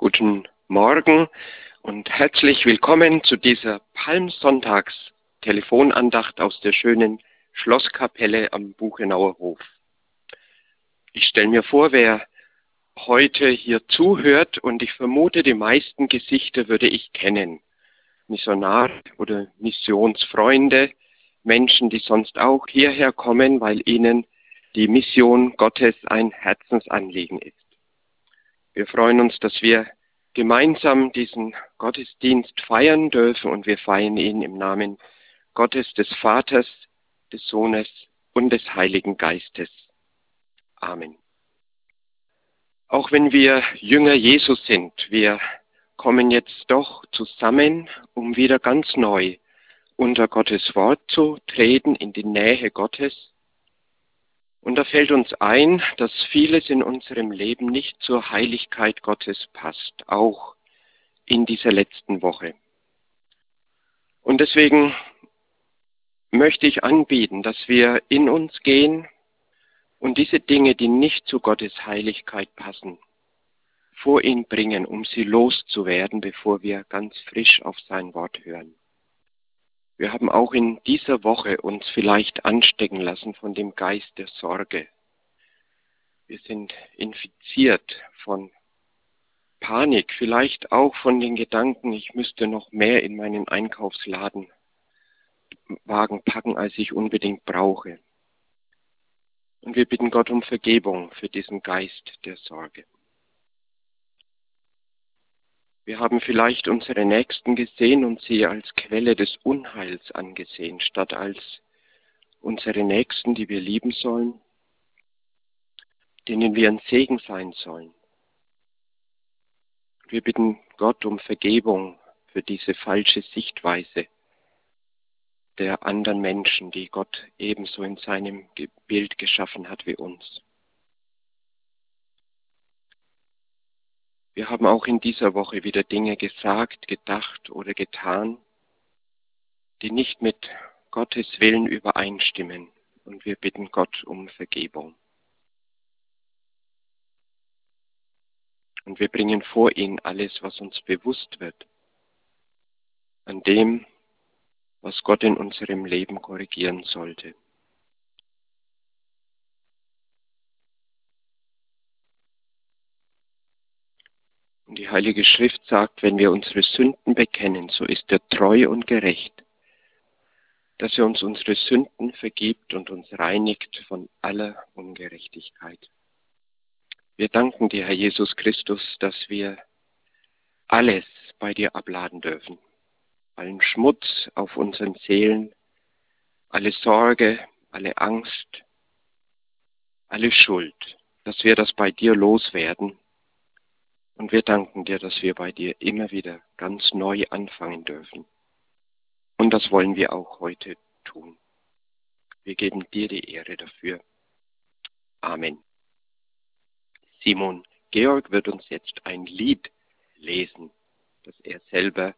Guten Morgen und herzlich willkommen zu dieser Palmsonntags-Telefonandacht aus der schönen Schlosskapelle am Buchenauer Hof. Ich stelle mir vor, wer heute hier zuhört und ich vermute, die meisten Gesichter würde ich kennen. Missionar oder Missionsfreunde, Menschen, die sonst auch hierher kommen, weil ihnen die Mission Gottes ein Herzensanliegen ist. Wir freuen uns, dass wir gemeinsam diesen Gottesdienst feiern dürfen und wir feiern ihn im Namen Gottes des Vaters, des Sohnes und des Heiligen Geistes. Amen. Auch wenn wir Jünger Jesus sind, wir kommen jetzt doch zusammen, um wieder ganz neu unter Gottes Wort zu treten, in die Nähe Gottes und da fällt uns ein, dass vieles in unserem Leben nicht zur Heiligkeit Gottes passt, auch in dieser letzten Woche. Und deswegen möchte ich anbieten, dass wir in uns gehen und diese Dinge, die nicht zu Gottes Heiligkeit passen, vor ihn bringen, um sie loszuwerden, bevor wir ganz frisch auf sein Wort hören. Wir haben auch in dieser Woche uns vielleicht anstecken lassen von dem Geist der Sorge. Wir sind infiziert von Panik, vielleicht auch von den Gedanken, ich müsste noch mehr in meinen Einkaufsladen Wagen packen, als ich unbedingt brauche. Und wir bitten Gott um Vergebung für diesen Geist der Sorge. Wir haben vielleicht unsere Nächsten gesehen und sie als Quelle des Unheils angesehen, statt als unsere Nächsten, die wir lieben sollen, denen wir ein Segen sein sollen. Wir bitten Gott um Vergebung für diese falsche Sichtweise der anderen Menschen, die Gott ebenso in seinem Bild geschaffen hat wie uns. Wir haben auch in dieser Woche wieder Dinge gesagt, gedacht oder getan, die nicht mit Gottes Willen übereinstimmen. Und wir bitten Gott um Vergebung. Und wir bringen vor ihn alles, was uns bewusst wird, an dem, was Gott in unserem Leben korrigieren sollte. Und die Heilige Schrift sagt, wenn wir unsere Sünden bekennen, so ist er treu und gerecht, dass er uns unsere Sünden vergibt und uns reinigt von aller Ungerechtigkeit. Wir danken dir, Herr Jesus Christus, dass wir alles bei dir abladen dürfen, allen Schmutz auf unseren Seelen, alle Sorge, alle Angst, alle Schuld, dass wir das bei dir loswerden und wir danken dir, dass wir bei dir immer wieder ganz neu anfangen dürfen. Und das wollen wir auch heute tun. Wir geben dir die Ehre dafür. Amen. Simon Georg wird uns jetzt ein Lied lesen, das er selber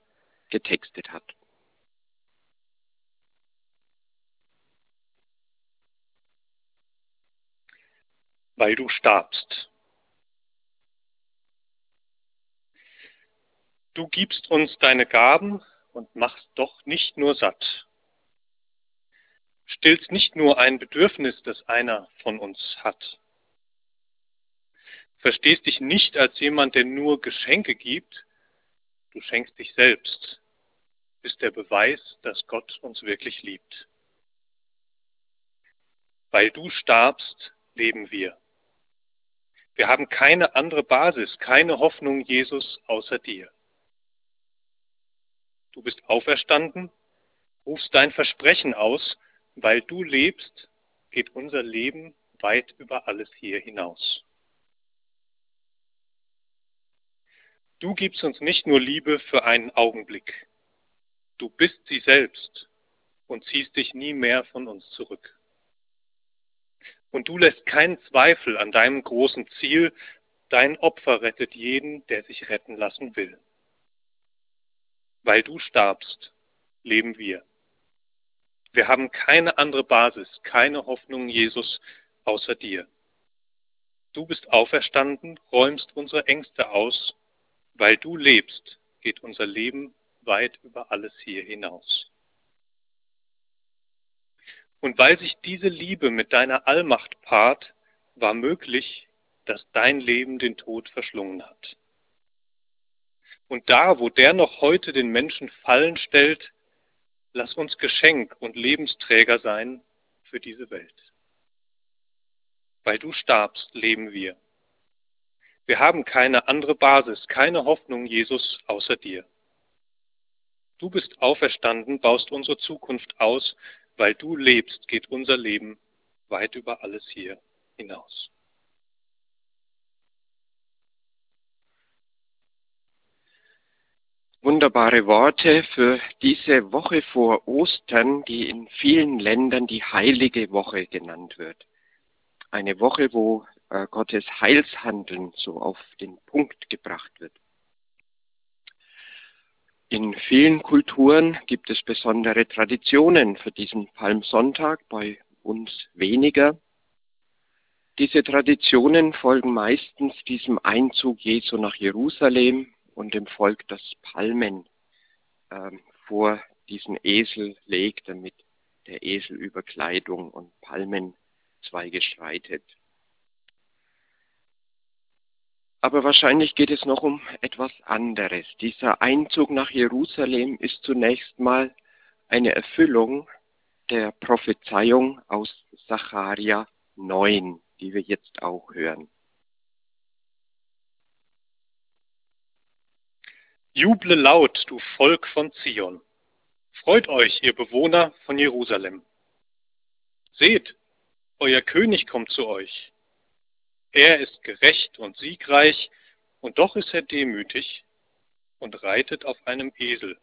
getextet hat. Weil du starbst. Du gibst uns deine Gaben und machst doch nicht nur satt. Stillst nicht nur ein Bedürfnis, das einer von uns hat. Verstehst dich nicht als jemand, der nur Geschenke gibt. Du schenkst dich selbst, bist der Beweis, dass Gott uns wirklich liebt. Weil du starbst, leben wir. Wir haben keine andere Basis, keine Hoffnung, Jesus, außer dir. Du bist auferstanden, rufst dein Versprechen aus, weil du lebst, geht unser Leben weit über alles hier hinaus. Du gibst uns nicht nur Liebe für einen Augenblick, du bist sie selbst und ziehst dich nie mehr von uns zurück. Und du lässt keinen Zweifel an deinem großen Ziel, dein Opfer rettet jeden, der sich retten lassen will. Weil du starbst, leben wir. Wir haben keine andere Basis, keine Hoffnung, Jesus, außer dir. Du bist auferstanden, räumst unsere Ängste aus, Weil du lebst, geht unser Leben weit über alles hier hinaus. Und weil sich diese Liebe mit deiner Allmacht paart, war möglich, dass dein Leben den Tod verschlungen hat. Und da, wo der noch heute den Menschen Fallen stellt, lass uns Geschenk und Lebensträger sein für diese Welt. Weil du starbst, leben wir. Wir haben keine andere Basis, keine Hoffnung, Jesus, außer dir. Du bist auferstanden, baust unsere Zukunft aus, weil du lebst, geht unser Leben weit über alles hier hinaus. Wunderbare Worte für diese Woche vor Ostern, die in vielen Ländern die heilige Woche genannt wird. Eine Woche, wo äh, Gottes Heilshandeln so auf den Punkt gebracht wird. In vielen Kulturen gibt es besondere Traditionen für diesen Palmsonntag, bei uns weniger. Diese Traditionen folgen meistens diesem Einzug Jesu nach Jerusalem und dem Volk das Palmen äh, vor diesen Esel legt, damit der Esel über Kleidung und Palmenzweige schreitet. Aber wahrscheinlich geht es noch um etwas anderes. Dieser Einzug nach Jerusalem ist zunächst mal eine Erfüllung der Prophezeiung aus Sacharja 9, die wir jetzt auch hören. Juble laut, du Volk von Zion. Freut euch, ihr Bewohner von Jerusalem. Seht, euer König kommt zu euch. Er ist gerecht und siegreich, und doch ist er demütig und reitet auf einem Esel,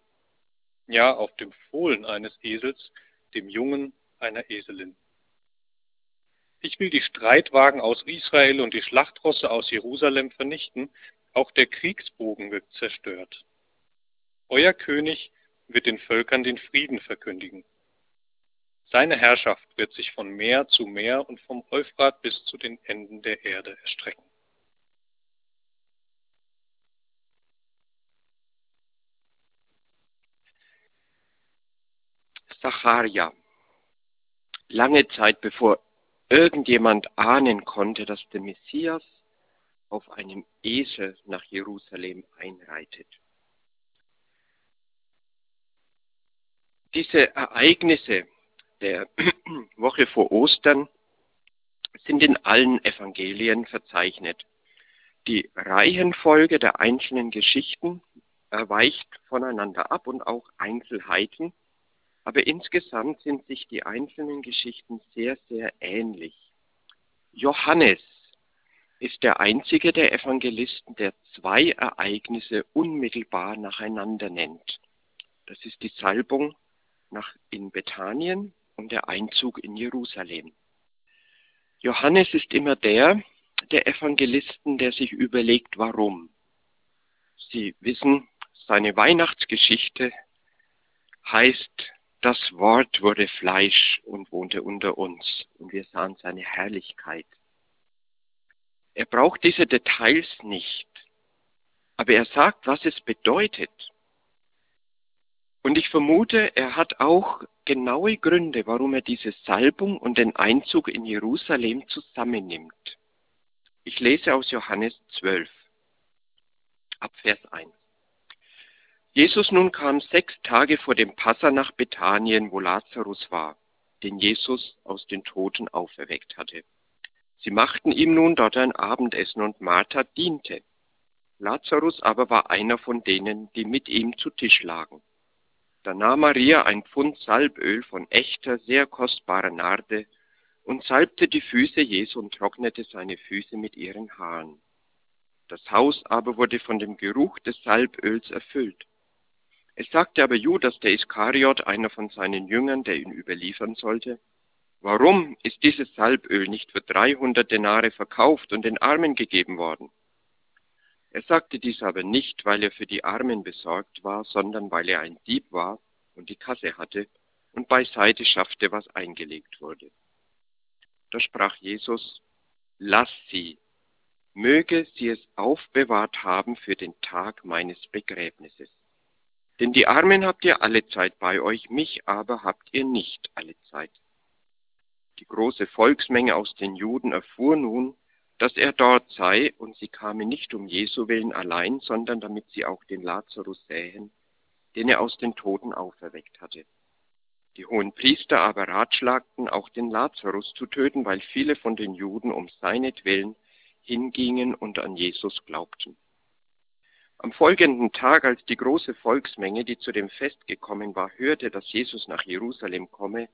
ja auf dem Fohlen eines Esels, dem Jungen einer Eselin. Ich will die Streitwagen aus Israel und die Schlachtrosse aus Jerusalem vernichten, auch der Kriegsbogen wird zerstört. Euer König wird den Völkern den Frieden verkündigen. Seine Herrschaft wird sich von Meer zu Meer und vom Euphrat bis zu den Enden der Erde erstrecken. Zacharia. Lange Zeit bevor irgendjemand ahnen konnte, dass der Messias auf einem Esel nach Jerusalem einreitet. Diese Ereignisse der Woche vor Ostern sind in allen Evangelien verzeichnet. Die Reihenfolge der einzelnen Geschichten weicht voneinander ab und auch Einzelheiten, aber insgesamt sind sich die einzelnen Geschichten sehr, sehr ähnlich. Johannes ist der einzige der Evangelisten, der zwei Ereignisse unmittelbar nacheinander nennt. Das ist die Salbung nach in Bethanien und der Einzug in Jerusalem. Johannes ist immer der, der Evangelisten, der sich überlegt, warum. Sie wissen, seine Weihnachtsgeschichte heißt, das Wort wurde Fleisch und wohnte unter uns und wir sahen seine Herrlichkeit. Er braucht diese Details nicht, aber er sagt, was es bedeutet. Und ich vermute, er hat auch genaue Gründe, warum er diese Salbung und den Einzug in Jerusalem zusammennimmt. Ich lese aus Johannes 12, ab Vers 1. Jesus nun kam sechs Tage vor dem Passa nach Bethanien, wo Lazarus war, den Jesus aus den Toten auferweckt hatte. Sie machten ihm nun dort ein Abendessen und Martha diente. Lazarus aber war einer von denen, die mit ihm zu Tisch lagen. Da nahm Maria ein Pfund Salböl von echter, sehr kostbarer Narde und salbte die Füße Jesu und trocknete seine Füße mit ihren Haaren. Das Haus aber wurde von dem Geruch des Salböls erfüllt. Es sagte aber Judas der Iskariot, einer von seinen Jüngern, der ihn überliefern sollte, Warum ist dieses Salböl nicht für 300 Denare verkauft und den Armen gegeben worden? Er sagte dies aber nicht, weil er für die Armen besorgt war, sondern weil er ein Dieb war und die Kasse hatte und beiseite schaffte, was eingelegt wurde. Da sprach Jesus, lass sie, möge sie es aufbewahrt haben für den Tag meines Begräbnisses. Denn die Armen habt ihr alle Zeit bei euch, mich aber habt ihr nicht alle Zeit. Die große Volksmenge aus den Juden erfuhr nun, dass er dort sei, und sie kamen nicht um Jesu willen allein, sondern damit sie auch den Lazarus sähen, den er aus den Toten auferweckt hatte. Die hohen Priester aber ratschlagten, auch den Lazarus zu töten, weil viele von den Juden um seinetwillen hingingen und an Jesus glaubten. Am folgenden Tag, als die große Volksmenge, die zu dem Fest gekommen war, hörte, dass Jesus nach Jerusalem komme,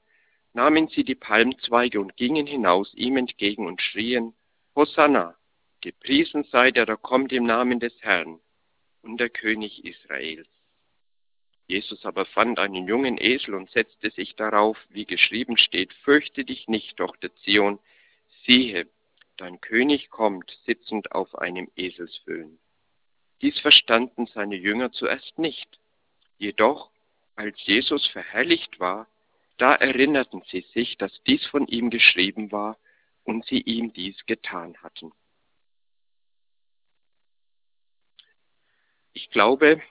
nahmen sie die Palmzweige und gingen hinaus ihm entgegen und schrien, Hosanna, gepriesen sei der, der kommt im Namen des Herrn und der König Israels. Jesus aber fand einen jungen Esel und setzte sich darauf, wie geschrieben steht, fürchte dich nicht, Tochter Zion, siehe, dein König kommt, sitzend auf einem Eselsfüllen. Dies verstanden seine Jünger zuerst nicht. Jedoch, als Jesus verherrlicht war, da erinnerten sie sich, dass dies von ihm geschrieben war und sie ihm dies getan hatten. Ich glaube,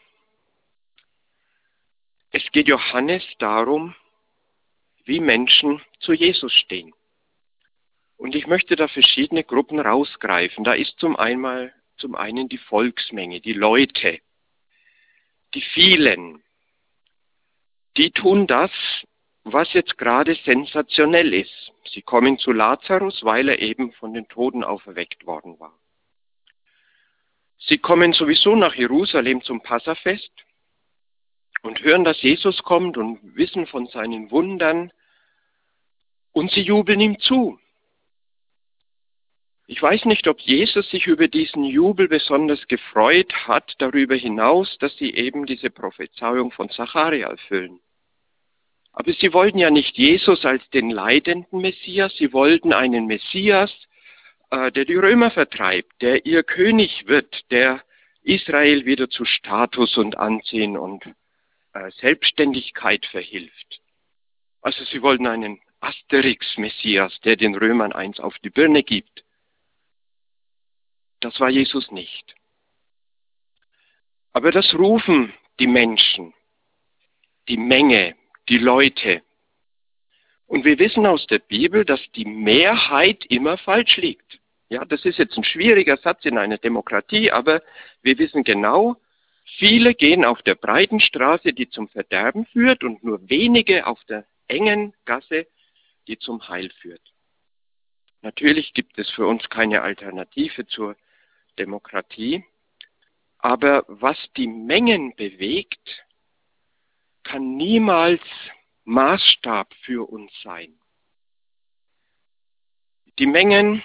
es geht Johannes darum, wie Menschen zu Jesus stehen. Und ich möchte da verschiedene Gruppen rausgreifen. Da ist zum einmal zum einen die Volksmenge, die Leute, die vielen, die tun das, was jetzt gerade sensationell ist. Sie kommen zu Lazarus, weil er eben von den Toten auferweckt worden war. Sie kommen sowieso nach Jerusalem zum Passafest und hören, dass Jesus kommt und wissen von seinen Wundern und sie jubeln ihm zu. Ich weiß nicht, ob Jesus sich über diesen Jubel besonders gefreut hat, darüber hinaus, dass sie eben diese Prophezeiung von Zacharia erfüllen. Aber sie wollten ja nicht Jesus als den leidenden Messias, sie wollten einen Messias, äh, der die Römer vertreibt, der ihr König wird, der Israel wieder zu Status und Ansehen und äh, Selbstständigkeit verhilft. Also sie wollten einen Asterix-Messias, der den Römern eins auf die Birne gibt. Das war Jesus nicht. Aber das rufen die Menschen, die Menge, die Leute. Und wir wissen aus der Bibel, dass die Mehrheit immer falsch liegt. Ja, das ist jetzt ein schwieriger Satz in einer Demokratie, aber wir wissen genau, viele gehen auf der breiten Straße, die zum Verderben führt, und nur wenige auf der engen Gasse, die zum Heil führt. Natürlich gibt es für uns keine Alternative zur Demokratie. Aber was die Mengen bewegt, kann niemals Maßstab für uns sein. Die Mengen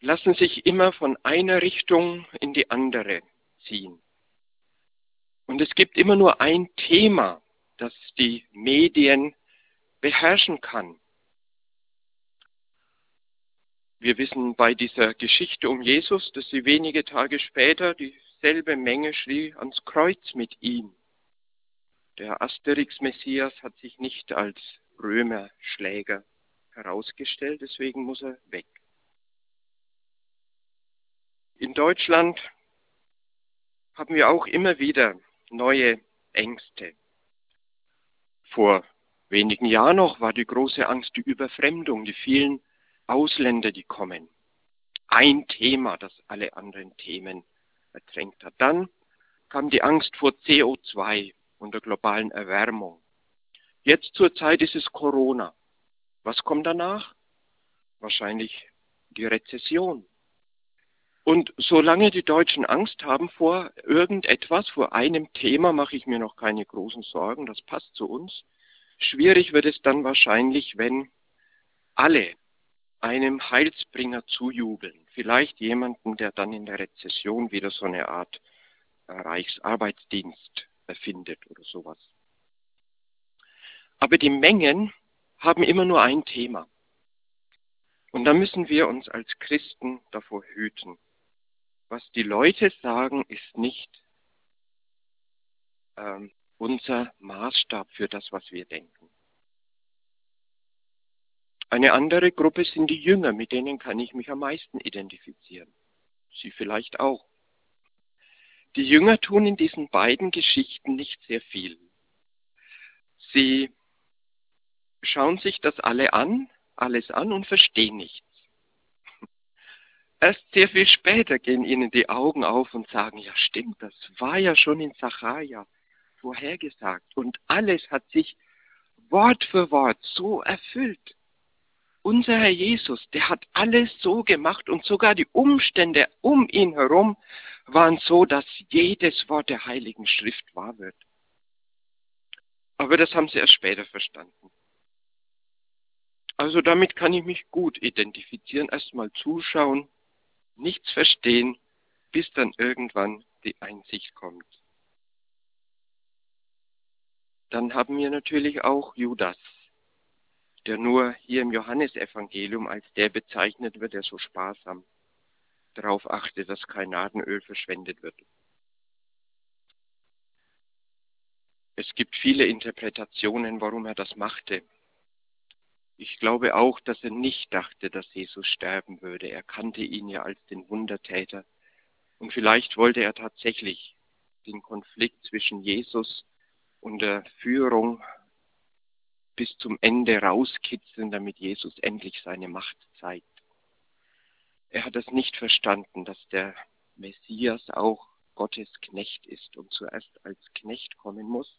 lassen sich immer von einer Richtung in die andere ziehen. Und es gibt immer nur ein Thema, das die Medien beherrschen kann. Wir wissen bei dieser Geschichte um Jesus, dass sie wenige Tage später dieselbe Menge schrie ans Kreuz mit ihm. Der Asterix-Messias hat sich nicht als Römerschläger herausgestellt, deswegen muss er weg. In Deutschland haben wir auch immer wieder neue Ängste. Vor wenigen Jahren noch war die große Angst die Überfremdung, die vielen Ausländer, die kommen. Ein Thema, das alle anderen Themen ertränkt hat. Dann kam die Angst vor CO2 und der globalen Erwärmung. Jetzt zur Zeit ist es Corona. Was kommt danach? Wahrscheinlich die Rezession. Und solange die Deutschen Angst haben vor irgendetwas, vor einem Thema, mache ich mir noch keine großen Sorgen, das passt zu uns. Schwierig wird es dann wahrscheinlich, wenn alle einem Heilsbringer zujubeln. Vielleicht jemanden, der dann in der Rezession wieder so eine Art Reichsarbeitsdienst erfindet oder sowas. Aber die Mengen haben immer nur ein Thema. Und da müssen wir uns als Christen davor hüten. Was die Leute sagen, ist nicht ähm, unser Maßstab für das, was wir denken. Eine andere Gruppe sind die Jünger, mit denen kann ich mich am meisten identifizieren. Sie vielleicht auch. Die Jünger tun in diesen beiden Geschichten nicht sehr viel. Sie schauen sich das alle an, alles an und verstehen nichts. Erst sehr viel später gehen ihnen die Augen auf und sagen, ja stimmt, das war ja schon in Zacharia vorhergesagt und alles hat sich Wort für Wort so erfüllt. Unser Herr Jesus, der hat alles so gemacht und sogar die Umstände um ihn herum waren so, dass jedes Wort der Heiligen Schrift wahr wird. Aber das haben sie erst später verstanden. Also damit kann ich mich gut identifizieren, erstmal zuschauen, nichts verstehen, bis dann irgendwann die Einsicht kommt. Dann haben wir natürlich auch Judas, der nur hier im Johannesevangelium als der bezeichnet wird, der so sparsam darauf achtet, dass kein Nadenöl verschwendet wird. Es gibt viele Interpretationen, warum er das machte. Ich glaube auch, dass er nicht dachte, dass Jesus sterben würde. Er kannte ihn ja als den Wundertäter. Und vielleicht wollte er tatsächlich den Konflikt zwischen Jesus und der Führung bis zum Ende rauskitzeln, damit Jesus endlich seine Macht zeigt. Er hat es nicht verstanden, dass der Messias auch Gottes Knecht ist und zuerst als Knecht kommen muss,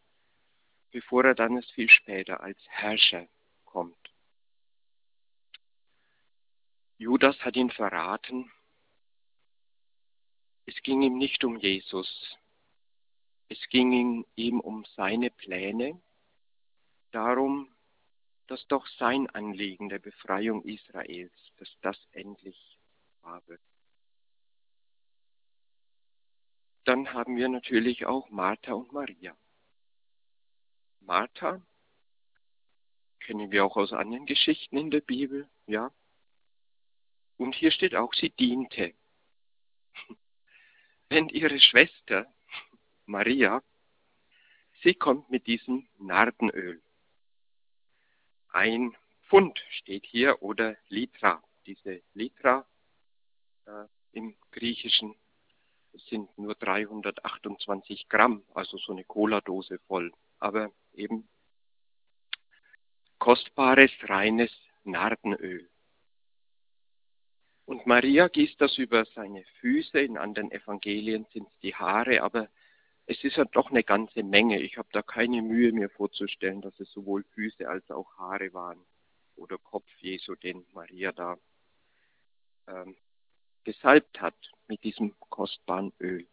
bevor er dann es viel später als Herrscher kommt. Judas hat ihn verraten. Es ging ihm nicht um Jesus. Es ging ihm um seine Pläne, darum, dass doch sein Anliegen der Befreiung Israels, dass das endlich wird. Dann haben wir natürlich auch Martha und Maria. Martha kennen wir auch aus anderen Geschichten in der Bibel, ja. Und hier steht auch, sie diente. Wenn ihre Schwester Maria, sie kommt mit diesem Nardenöl ein Pfund steht hier oder Litra. Diese Litra im Griechischen sind nur 328 Gramm, also so eine Cola-Dose voll. Aber eben kostbares, reines Nardenöl. Und Maria gießt das über seine Füße, in anderen Evangelien sind es die Haare, aber es ist ja doch eine ganze Menge. Ich habe da keine Mühe, mir vorzustellen, dass es sowohl Füße als auch Haare waren oder Kopf Jesu, den Maria da ähm, gesalbt hat mit diesem kostbaren Öl.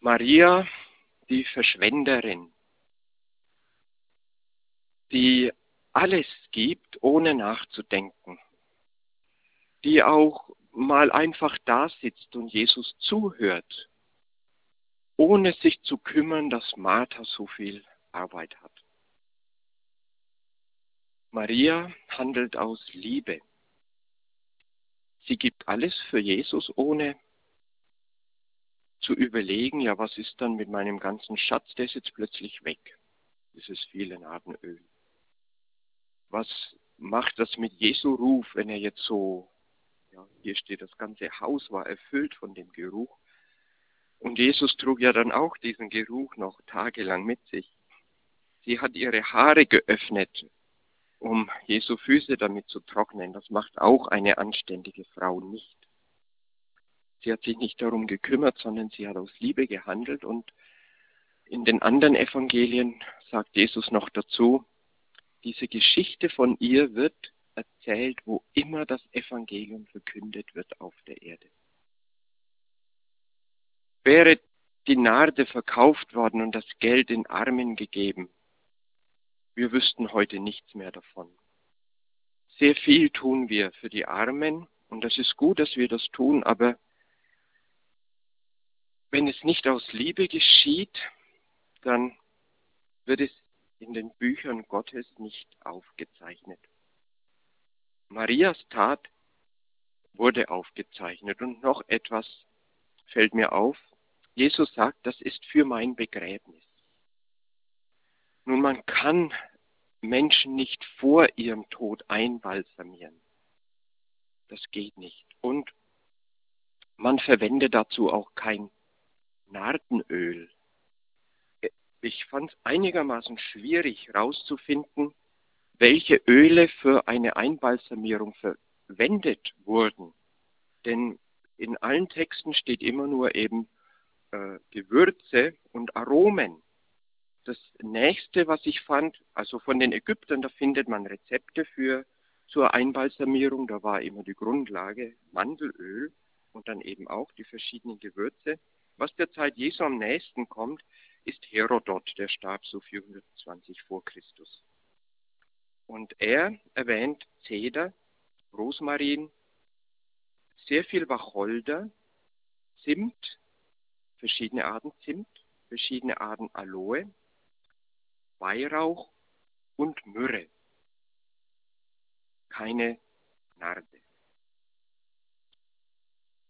Maria, die Verschwenderin, die alles gibt, ohne nachzudenken, die auch mal einfach da sitzt und Jesus zuhört ohne sich zu kümmern, dass Martha so viel Arbeit hat. Maria handelt aus Liebe. Sie gibt alles für Jesus, ohne zu überlegen, ja, was ist dann mit meinem ganzen Schatz, der ist jetzt plötzlich weg, dieses viele Nadenöl. Was macht das mit Jesu Ruf, wenn er jetzt so, ja, hier steht, das ganze Haus war erfüllt von dem Geruch, und Jesus trug ja dann auch diesen Geruch noch tagelang mit sich. Sie hat ihre Haare geöffnet, um Jesu Füße damit zu trocknen. Das macht auch eine anständige Frau nicht. Sie hat sich nicht darum gekümmert, sondern sie hat aus Liebe gehandelt und in den anderen Evangelien sagt Jesus noch dazu, diese Geschichte von ihr wird erzählt, wo immer das Evangelium verkündet wird auf der Erde. Wäre die Narde verkauft worden und das Geld den Armen gegeben, wir wüssten heute nichts mehr davon. Sehr viel tun wir für die Armen und das ist gut, dass wir das tun, aber wenn es nicht aus Liebe geschieht, dann wird es in den Büchern Gottes nicht aufgezeichnet. Marias Tat wurde aufgezeichnet und noch etwas fällt mir auf. Jesus sagt, das ist für mein Begräbnis. Nun, man kann Menschen nicht vor ihrem Tod einbalsamieren. Das geht nicht. Und man verwendet dazu auch kein Nardenöl. Ich fand es einigermaßen schwierig herauszufinden, welche Öle für eine Einbalsamierung verwendet wurden. Denn in allen Texten steht immer nur eben äh, Gewürze und Aromen. Das nächste, was ich fand, also von den Ägyptern, da findet man Rezepte für zur Einbalsamierung. Da war immer die Grundlage Mandelöl und dann eben auch die verschiedenen Gewürze. Was der Zeit Jesu am nächsten kommt, ist Herodot, der starb so 420 vor Christus. Und er erwähnt Zeder, Rosmarin, sehr viel Wacholder, Zimt, verschiedene Arten Zimt, verschiedene Arten Aloe, Weihrauch und Myrrhe. Keine Narde.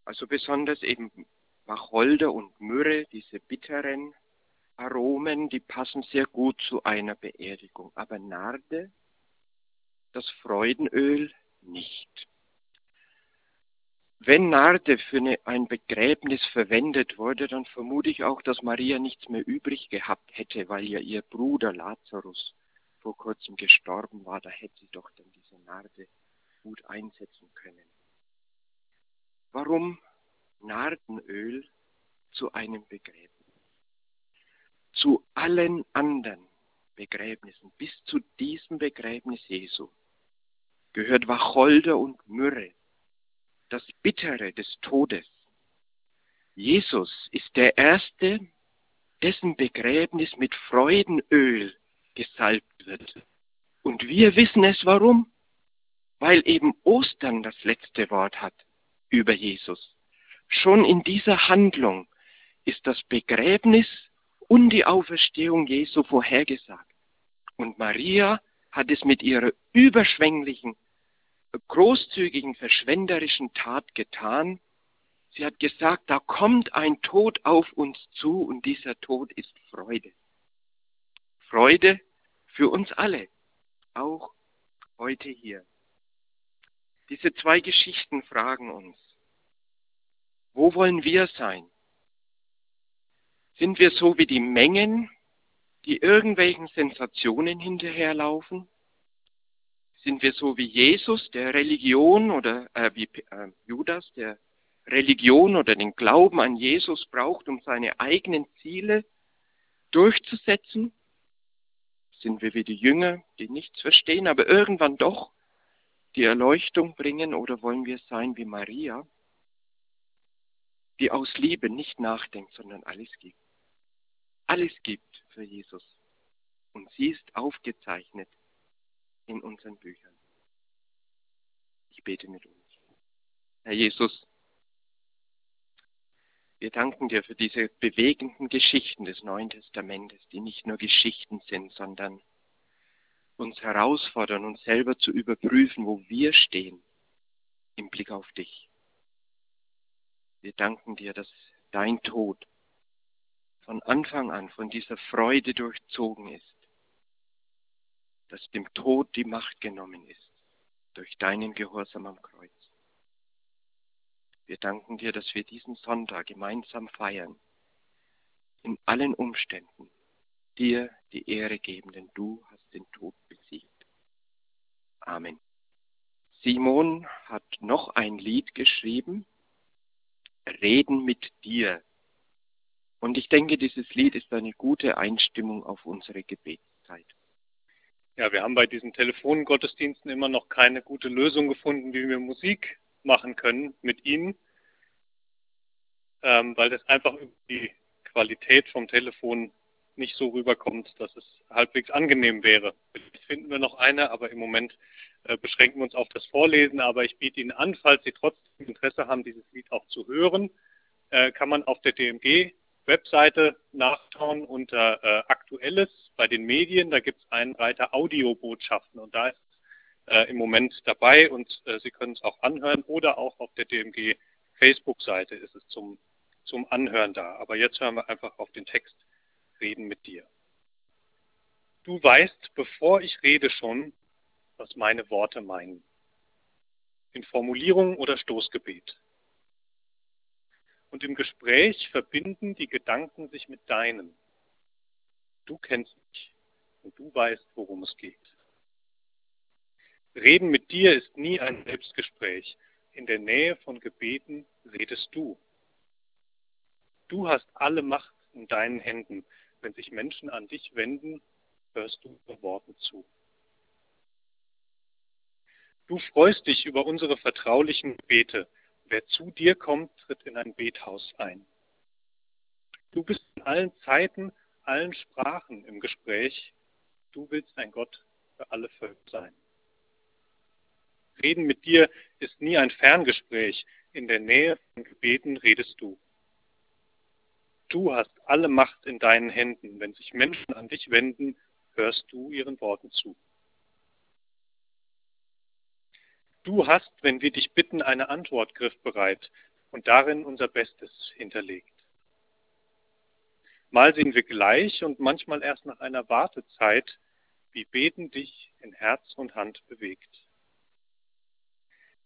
Also besonders eben Wacholder und Myrrhe, diese bitteren Aromen, die passen sehr gut zu einer Beerdigung. Aber Narde, das Freudenöl, nicht. Wenn Narde für eine, ein Begräbnis verwendet wurde, dann vermute ich auch, dass Maria nichts mehr übrig gehabt hätte, weil ja ihr Bruder Lazarus vor kurzem gestorben war. Da hätte sie doch dann diese Narde gut einsetzen können. Warum Nardenöl zu einem Begräbnis? Zu allen anderen Begräbnissen, bis zu diesem Begräbnis Jesu, gehört Wacholder und Myrrhe das Bittere des Todes. Jesus ist der Erste, dessen Begräbnis mit Freudenöl gesalbt wird. Und wir wissen es warum? Weil eben Ostern das letzte Wort hat über Jesus. Schon in dieser Handlung ist das Begräbnis und die Auferstehung Jesu vorhergesagt. Und Maria hat es mit ihrer überschwänglichen großzügigen, verschwenderischen Tat getan. Sie hat gesagt, da kommt ein Tod auf uns zu und dieser Tod ist Freude. Freude für uns alle, auch heute hier. Diese zwei Geschichten fragen uns, wo wollen wir sein? Sind wir so wie die Mengen, die irgendwelchen Sensationen hinterherlaufen? Sind wir so wie Jesus, der Religion oder äh, wie äh, Judas, der Religion oder den Glauben an Jesus braucht, um seine eigenen Ziele durchzusetzen? Sind wir wie die Jünger, die nichts verstehen, aber irgendwann doch die Erleuchtung bringen? Oder wollen wir sein wie Maria, die aus Liebe nicht nachdenkt, sondern alles gibt? Alles gibt für Jesus. Und sie ist aufgezeichnet in unseren Büchern. Ich bete mit uns. Herr Jesus, wir danken dir für diese bewegenden Geschichten des Neuen Testamentes, die nicht nur Geschichten sind, sondern uns herausfordern, uns selber zu überprüfen, wo wir stehen im Blick auf dich. Wir danken dir, dass dein Tod von Anfang an von dieser Freude durchzogen ist dass dem Tod die Macht genommen ist durch deinen Gehorsam am Kreuz. Wir danken dir, dass wir diesen Sonntag gemeinsam feiern, in allen Umständen dir die Ehre geben, denn du hast den Tod besiegt. Amen. Simon hat noch ein Lied geschrieben, Reden mit dir. Und ich denke, dieses Lied ist eine gute Einstimmung auf unsere Gebetszeit. Ja, wir haben bei diesen Telefongottesdiensten immer noch keine gute Lösung gefunden, wie wir Musik machen können mit Ihnen, ähm, weil das einfach über die Qualität vom Telefon nicht so rüberkommt, dass es halbwegs angenehm wäre. Vielleicht finden wir noch eine, aber im Moment äh, beschränken wir uns auf das Vorlesen. Aber ich biete Ihnen an, falls Sie trotzdem Interesse haben, dieses Lied auch zu hören, äh, kann man auf der DMG Webseite nachschauen unter äh, Aktuelles bei den Medien. Da gibt es einen Reiter Audiobotschaften und da ist äh, im Moment dabei und äh, Sie können es auch anhören oder auch auf der DMG Facebook-Seite ist es zum, zum Anhören da. Aber jetzt hören wir einfach auf den Text Reden mit dir. Du weißt, bevor ich rede schon, was meine Worte meinen. In Formulierung oder Stoßgebet. Und im Gespräch verbinden die Gedanken sich mit deinen. Du kennst mich und du weißt, worum es geht. Reden mit dir ist nie ein Selbstgespräch. In der Nähe von Gebeten redest du. Du hast alle Macht in deinen Händen. Wenn sich Menschen an dich wenden, hörst du Worten zu. Du freust dich über unsere vertraulichen Gebete. Wer zu dir kommt, tritt in ein Bethaus ein. Du bist in allen Zeiten, allen Sprachen im Gespräch. Du willst ein Gott für alle Völker sein. Reden mit dir ist nie ein Ferngespräch. In der Nähe von Gebeten redest du. Du hast alle Macht in deinen Händen. Wenn sich Menschen an dich wenden, hörst du ihren Worten zu. Du hast, wenn wir dich bitten, eine Antwort griffbereit und darin unser Bestes hinterlegt. Mal sehen wir gleich und manchmal erst nach einer Wartezeit, wie Beten dich in Herz und Hand bewegt.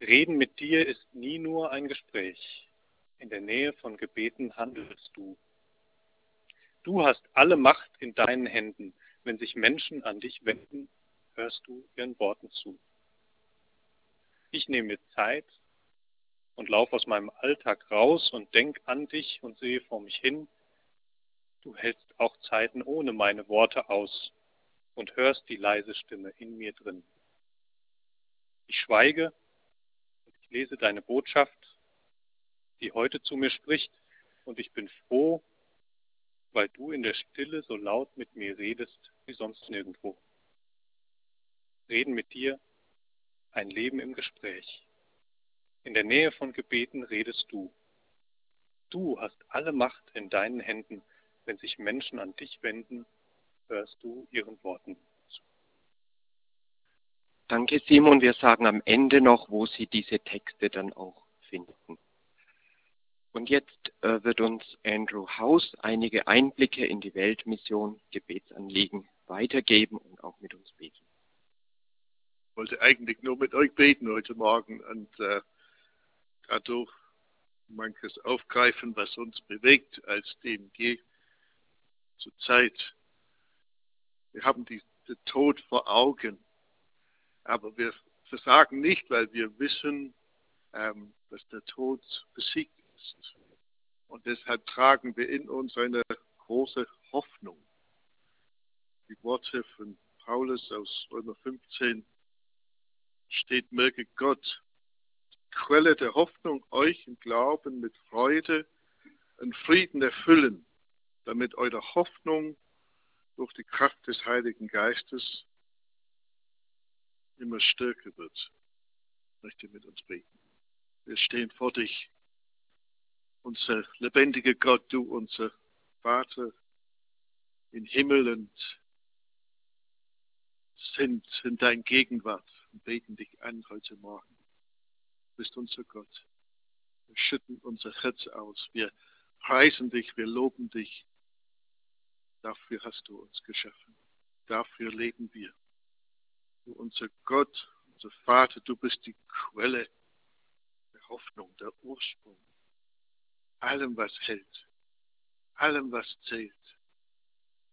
Reden mit dir ist nie nur ein Gespräch. In der Nähe von Gebeten handelst du. Du hast alle Macht in deinen Händen. Wenn sich Menschen an dich wenden, hörst du ihren Worten zu. Ich nehme mir Zeit und laufe aus meinem Alltag raus und denk an dich und sehe vor mich hin. Du hältst auch Zeiten ohne meine Worte aus und hörst die leise Stimme in mir drin. Ich schweige ich lese deine Botschaft, die heute zu mir spricht, und ich bin froh, weil du in der Stille so laut mit mir redest wie sonst nirgendwo. Reden mit dir, ein Leben im Gespräch. In der Nähe von Gebeten redest du. Du hast alle Macht in deinen Händen. Wenn sich Menschen an dich wenden, hörst du ihren Worten. Danke, Simon. Wir sagen am Ende noch, wo Sie diese Texte dann auch finden. Und jetzt äh, wird uns Andrew House einige Einblicke in die Weltmission Gebetsanliegen weitergeben und auch mit uns beten. Ich wollte eigentlich nur mit euch beten heute Morgen und äh, dadurch manches aufgreifen, was uns bewegt als DMG zur Zeit. Wir haben die, den Tod vor Augen aber wir versagen nicht, weil wir wissen, ähm, dass der Tod besiegt ist. Und deshalb tragen wir in uns eine große Hoffnung. Die Worte von Paulus aus Römer 15 steht, möge Gott, Quelle der Hoffnung, euch im Glauben mit Freude und Frieden erfüllen, damit eure Hoffnung durch die Kraft des Heiligen Geistes immer stärker wird. Ich möchte mit uns beten. Wir stehen vor dich, unser lebendiger Gott, du unser Vater im Himmel und sind in dein Gegenwart und beten dich an heute Morgen. Du bist unser Gott. Wir schütten unser Herz aus. Wir preisen dich, wir loben dich. Dafür hast du uns geschaffen. Dafür leben wir. Du unser Gott, unser Vater, du bist die Quelle der Hoffnung, der Ursprung. Allem, was hält, allem, was zählt,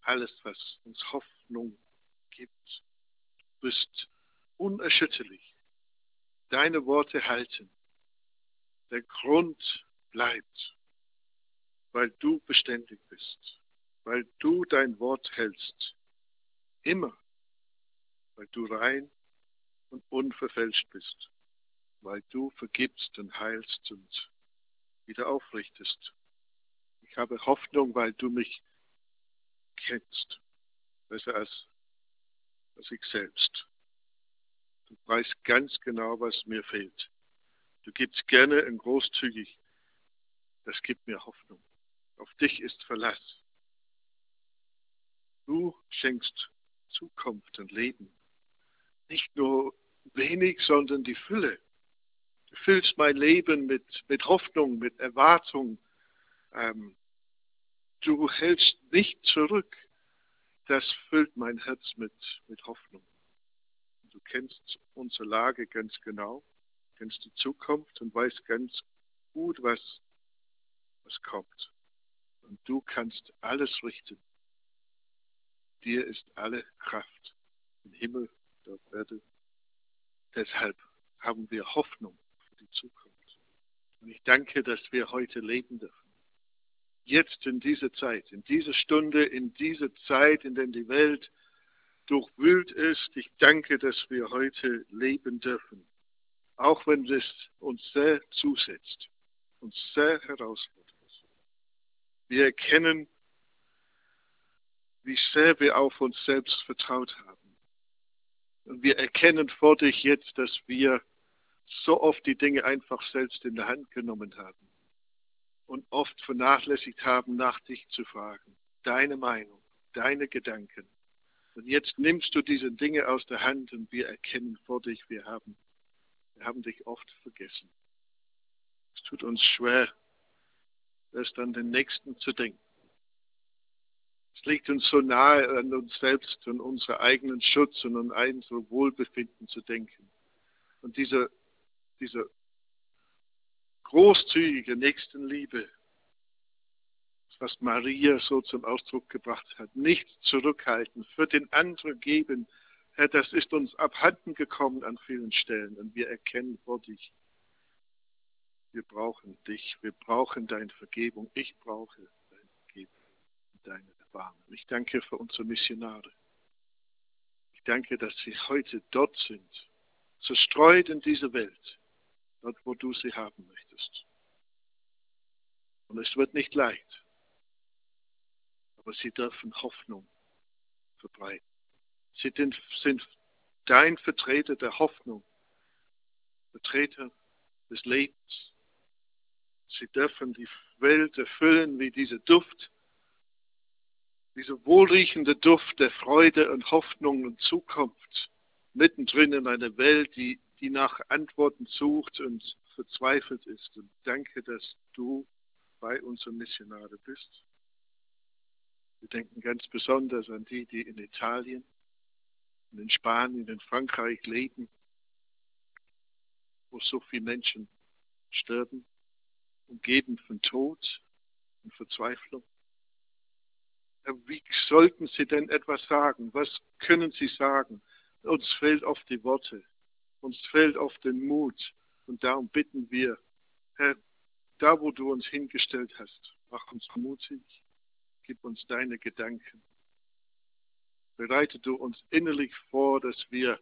alles, was uns Hoffnung gibt. Du bist unerschütterlich. Deine Worte halten. Der Grund bleibt, weil du beständig bist, weil du dein Wort hältst. Immer weil du rein und unverfälscht bist, weil du vergibst und heilst und wieder aufrichtest. Ich habe Hoffnung, weil du mich kennst, besser als, als ich selbst. Du weißt ganz genau, was mir fehlt. Du gibst gerne und großzügig. Das gibt mir Hoffnung. Auf dich ist Verlass. Du schenkst Zukunft und Leben nicht nur wenig, sondern die Fülle. Du füllst mein Leben mit, mit Hoffnung, mit Erwartung. Ähm, du hältst nicht zurück. Das füllt mein Herz mit, mit Hoffnung. Du kennst unsere Lage ganz genau, kennst die Zukunft und weißt ganz gut, was was kommt. Und du kannst alles richten. Dir ist alle Kraft im Himmel und auf Erde. Deshalb haben wir Hoffnung für die Zukunft. Und ich danke, dass wir heute leben dürfen. Jetzt in dieser Zeit, in dieser Stunde, in dieser Zeit, in der die Welt durchwühlt ist. Ich danke, dass wir heute leben dürfen. Auch wenn es uns sehr zusetzt, uns sehr herausfordert. Wir erkennen, wie sehr wir auf uns selbst vertraut haben. Und wir erkennen vor dich jetzt, dass wir so oft die Dinge einfach selbst in der Hand genommen haben und oft vernachlässigt haben, nach dich zu fragen. Deine Meinung, deine Gedanken. Und jetzt nimmst du diese Dinge aus der Hand und wir erkennen vor dich, wir haben, wir haben dich oft vergessen. Es tut uns schwer, erst an den Nächsten zu denken. Es liegt uns so nahe, an uns selbst und unseren eigenen Schutz und an unser Wohlbefinden zu denken. Und diese, diese großzügige Nächstenliebe, was Maria so zum Ausdruck gebracht hat, nicht zurückhalten, für den anderen geben, Herr, das ist uns abhanden gekommen an vielen Stellen und wir erkennen vor dich, wir brauchen dich, wir brauchen deine Vergebung, ich brauche deine Vergebung deine Erbarmen. Ich danke für unsere Missionare. Ich danke, dass sie heute dort sind, zerstreut in dieser Welt, dort, wo du sie haben möchtest. Und es wird nicht leicht, aber sie dürfen Hoffnung verbreiten. Sie sind dein Vertreter der Hoffnung, Vertreter des Lebens, Sie dürfen die Welt erfüllen wie dieser Duft, dieser wohlriechende Duft der Freude und Hoffnung und Zukunft, mittendrin in einer Welt, die, die nach Antworten sucht und verzweifelt ist. Und danke, dass du bei unseren Missionaren bist. Wir denken ganz besonders an die, die in Italien, in Spanien, in Frankreich leben, wo so viele Menschen sterben umgeben von Tod und Verzweiflung. Wie sollten Sie denn etwas sagen? Was können Sie sagen? Uns fehlt oft die Worte, uns fehlt oft den Mut. Und darum bitten wir, Herr, da wo du uns hingestellt hast, mach uns mutig, gib uns deine Gedanken. Bereite du uns innerlich vor, dass wir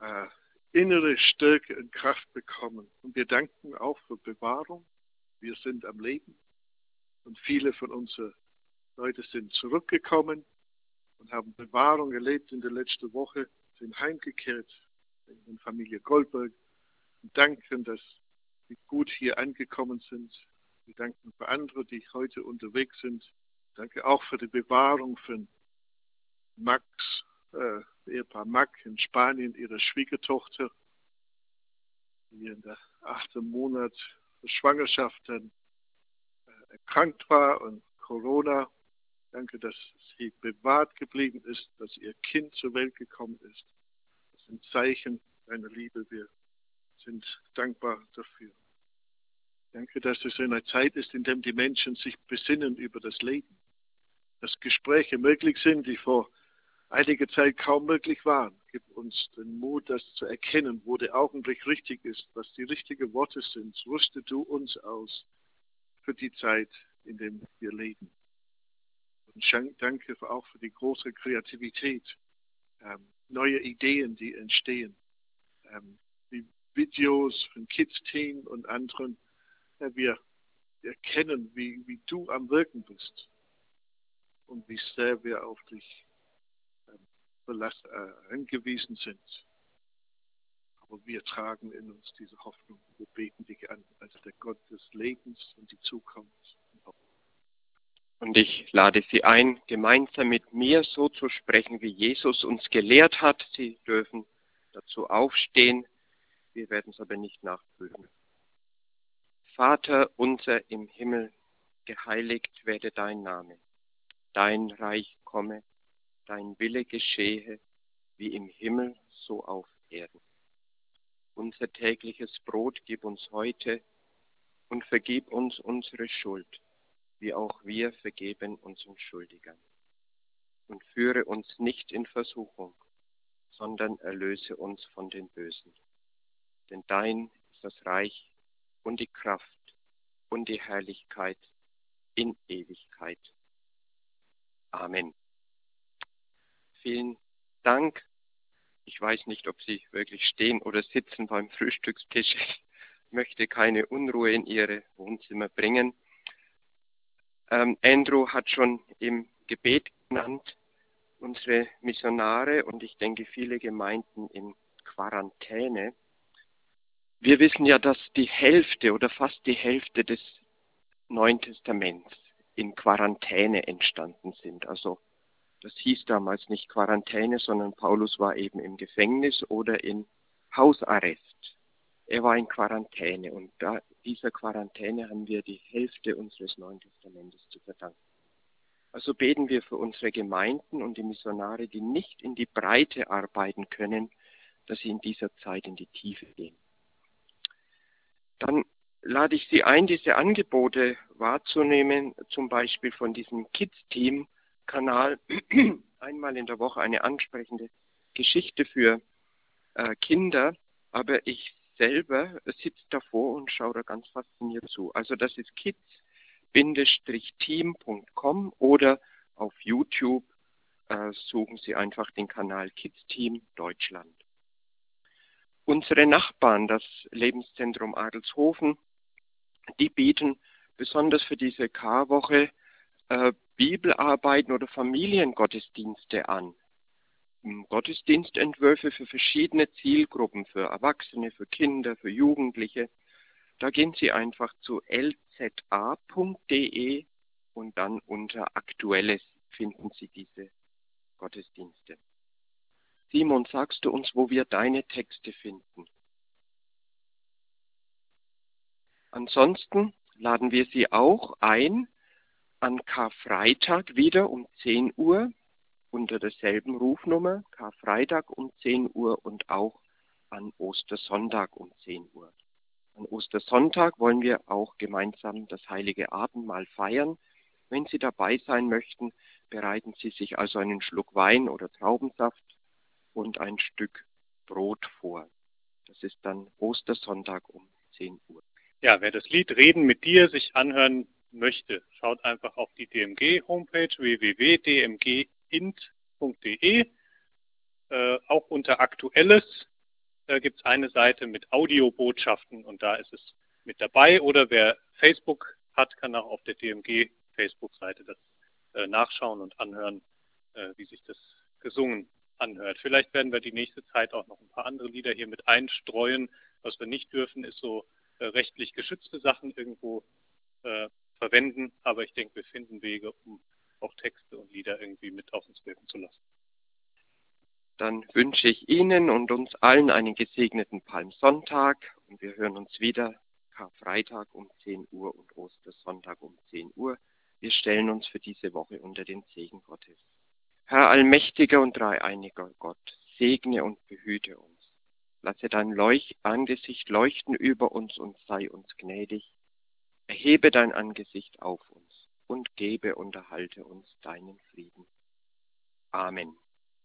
äh, innere Stärke und Kraft bekommen. Und wir danken auch für Bewahrung. Wir sind am Leben und viele von unseren Leuten sind zurückgekommen und haben Bewahrung erlebt in der letzten Woche, sind heimgekehrt in Familie Goldberg und danken, dass sie gut hier angekommen sind. Wir danken für andere, die heute unterwegs sind. Danke auch für die Bewahrung von Max äh, Ehepaar Mack in Spanien, ihre Schwiegertochter, die in der achten Monat der Schwangerschaft dann äh, erkrankt war und Corona. Danke, dass sie bewahrt geblieben ist, dass ihr Kind zur Welt gekommen ist. Das sind Zeichen deiner Liebe. Wir sind dankbar dafür. Danke, dass es in einer Zeit ist, in der die Menschen sich besinnen über das Leben. Dass Gespräche möglich sind, die vor einige Zeit kaum möglich waren. Gib uns den Mut, das zu erkennen, wo der Augenblick richtig ist, was die richtigen Worte sind. Rüste du uns aus für die Zeit, in der wir leben. Danke auch für die große Kreativität, ähm, neue Ideen, die entstehen, ähm, wie Videos von Kids-Team und anderen. Ja, wir erkennen, wie, wie du am Wirken bist und wie sehr wir auf dich belast, äh, angewiesen sind. Aber wir tragen in uns diese Hoffnung. Wir beten dich an als der Gott des Lebens und die Zukunft. Und ich lade Sie ein, gemeinsam mit mir so zu sprechen, wie Jesus uns gelehrt hat. Sie dürfen dazu aufstehen. Wir werden es aber nicht nachprüfen. Vater unser im Himmel, geheiligt werde dein Name. Dein Reich komme dein Wille geschehe, wie im Himmel, so auf Erden. Unser tägliches Brot gib uns heute und vergib uns unsere Schuld, wie auch wir vergeben unseren Schuldigern. Und führe uns nicht in Versuchung, sondern erlöse uns von den Bösen. Denn dein ist das Reich und die Kraft und die Herrlichkeit in Ewigkeit. Amen. Vielen Dank. Ich weiß nicht, ob Sie wirklich stehen oder sitzen beim Frühstückstisch. Ich möchte keine Unruhe in Ihre Wohnzimmer bringen. Ähm, Andrew hat schon im Gebet genannt, unsere Missionare und ich denke viele Gemeinden in Quarantäne. Wir wissen ja, dass die Hälfte oder fast die Hälfte des Neuen Testaments in Quarantäne entstanden sind. Also das hieß damals nicht Quarantäne, sondern Paulus war eben im Gefängnis oder in Hausarrest. Er war in Quarantäne und da dieser Quarantäne haben wir die Hälfte unseres Neuen Testamentes zu verdanken. Also beten wir für unsere Gemeinden und die Missionare, die nicht in die Breite arbeiten können, dass sie in dieser Zeit in die Tiefe gehen. Dann lade ich Sie ein, diese Angebote wahrzunehmen, zum Beispiel von diesem Kids-Team-Kanal, einmal in der Woche eine ansprechende Geschichte für äh, Kinder, aber ich selber sitze davor und schaue da ganz fasziniert zu. Also das ist kids-team.com oder auf YouTube äh, suchen Sie einfach den Kanal Kids Team Deutschland. Unsere Nachbarn, das Lebenszentrum Adelshofen, die bieten besonders für diese Karwoche äh, Bibelarbeiten oder Familiengottesdienste an. Gottesdienstentwürfe für verschiedene Zielgruppen, für Erwachsene, für Kinder, für Jugendliche. Da gehen Sie einfach zu lza.de und dann unter Aktuelles finden Sie diese Gottesdienste. Simon, sagst du uns, wo wir deine Texte finden? Ansonsten laden wir Sie auch ein, an Karfreitag wieder um 10 Uhr unter derselben Rufnummer, Karfreitag um 10 Uhr und auch an Ostersonntag um 10 Uhr. An Ostersonntag wollen wir auch gemeinsam das heilige Abendmahl feiern. Wenn Sie dabei sein möchten, bereiten Sie sich also einen Schluck Wein oder Traubensaft und ein Stück Brot vor. Das ist dann Ostersonntag um 10 Uhr. Ja, wer das Lied Reden mit dir sich anhören möchte, schaut einfach auf die DMG-Homepage www.dmgint.de. Äh, auch unter Aktuelles äh, gibt es eine Seite mit Audiobotschaften und da ist es mit dabei. Oder wer Facebook hat, kann auch auf der DMG Facebook-Seite das äh, nachschauen und anhören, äh, wie sich das gesungen anhört. Vielleicht werden wir die nächste Zeit auch noch ein paar andere Lieder hier mit einstreuen. Was wir nicht dürfen, ist so äh, rechtlich geschützte Sachen irgendwo äh, verwenden, aber ich denke, wir finden Wege, um auch Texte und Lieder irgendwie mit auf uns wirken zu lassen. Dann wünsche ich Ihnen und uns allen einen gesegneten Palmsonntag und wir hören uns wieder Karfreitag um 10 Uhr und Ostersonntag um 10 Uhr. Wir stellen uns für diese Woche unter den Segen Gottes. Herr allmächtiger und dreieiniger Gott, segne und behüte uns. Lasse dein Leuch Angesicht leuchten über uns und sei uns gnädig. Erhebe dein Angesicht auf uns und gebe und erhalte uns deinen Frieden. Amen.